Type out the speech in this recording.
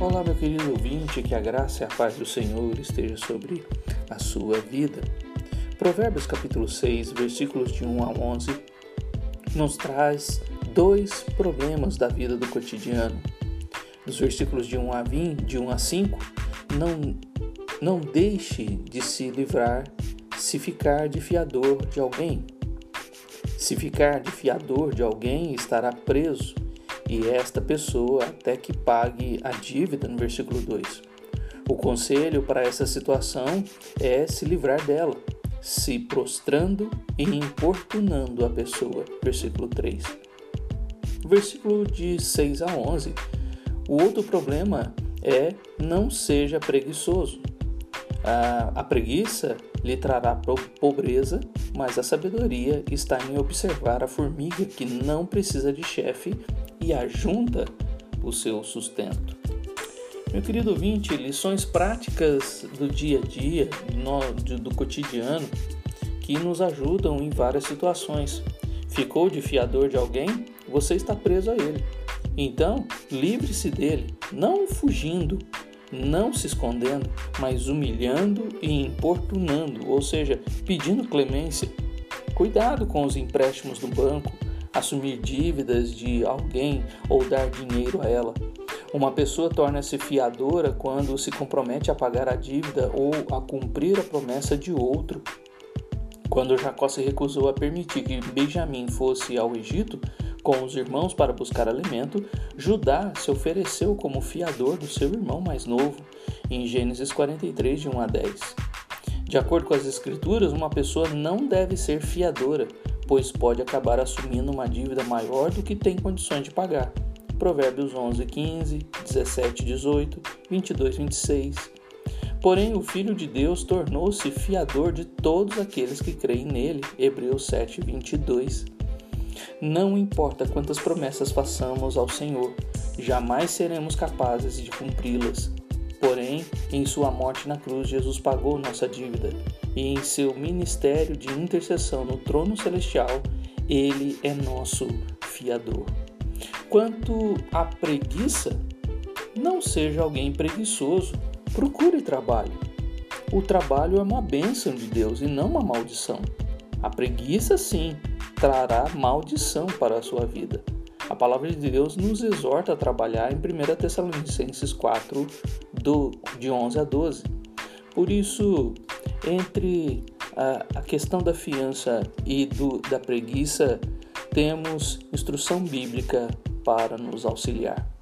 Olá, meu querido ouvinte, que a graça e a paz do Senhor esteja sobre a sua vida. Provérbios capítulo 6, versículos de 1 a 11, nos traz dois problemas da vida do cotidiano. Nos versículos de 1 a 20, de 1 a 5, não, não deixe de se livrar se ficar de fiador de alguém. Se ficar de fiador de alguém, estará preso e esta pessoa até que pague a dívida, no versículo 2. O conselho para essa situação é se livrar dela, se prostrando e importunando a pessoa, versículo 3. Versículo de 6 a 11. O outro problema é não seja preguiçoso. A, a preguiça lhe trará pobreza, mas a sabedoria está em observar a formiga que não precisa de chefe e ajunta o seu sustento. Meu querido ouvinte, lições práticas do dia a dia, do cotidiano, que nos ajudam em várias situações. Ficou de fiador de alguém? Você está preso a ele. Então, livre-se dele, não fugindo, não se escondendo, mas humilhando e importunando, ou seja, pedindo clemência. Cuidado com os empréstimos do banco, assumir dívidas de alguém ou dar dinheiro a ela. Uma pessoa torna-se fiadora quando se compromete a pagar a dívida ou a cumprir a promessa de outro. Quando Jacó se recusou a permitir que Benjamim fosse ao Egito com os irmãos para buscar alimento, Judá se ofereceu como fiador do seu irmão mais novo, em Gênesis 43, de 1 a 10. De acordo com as Escrituras, uma pessoa não deve ser fiadora, pois pode acabar assumindo uma dívida maior do que tem condições de pagar. Provérbios 11, 15, 17, 18, 22, 26. Porém, o Filho de Deus tornou-se fiador de todos aqueles que creem nele. Hebreus 7, 22. Não importa quantas promessas façamos ao Senhor, jamais seremos capazes de cumpri-las. Porém, em sua morte na cruz, Jesus pagou nossa dívida e em seu ministério de intercessão no trono celestial, ele é nosso fiador. Quanto à preguiça, não seja alguém preguiçoso, procure trabalho. O trabalho é uma bênção de Deus e não uma maldição. A preguiça, sim, trará maldição para a sua vida. A palavra de Deus nos exorta a trabalhar em 1 Tessalonicenses 4, do, de 11 a 12. Por isso, entre a, a questão da fiança e do, da preguiça, temos instrução bíblica para nos auxiliar.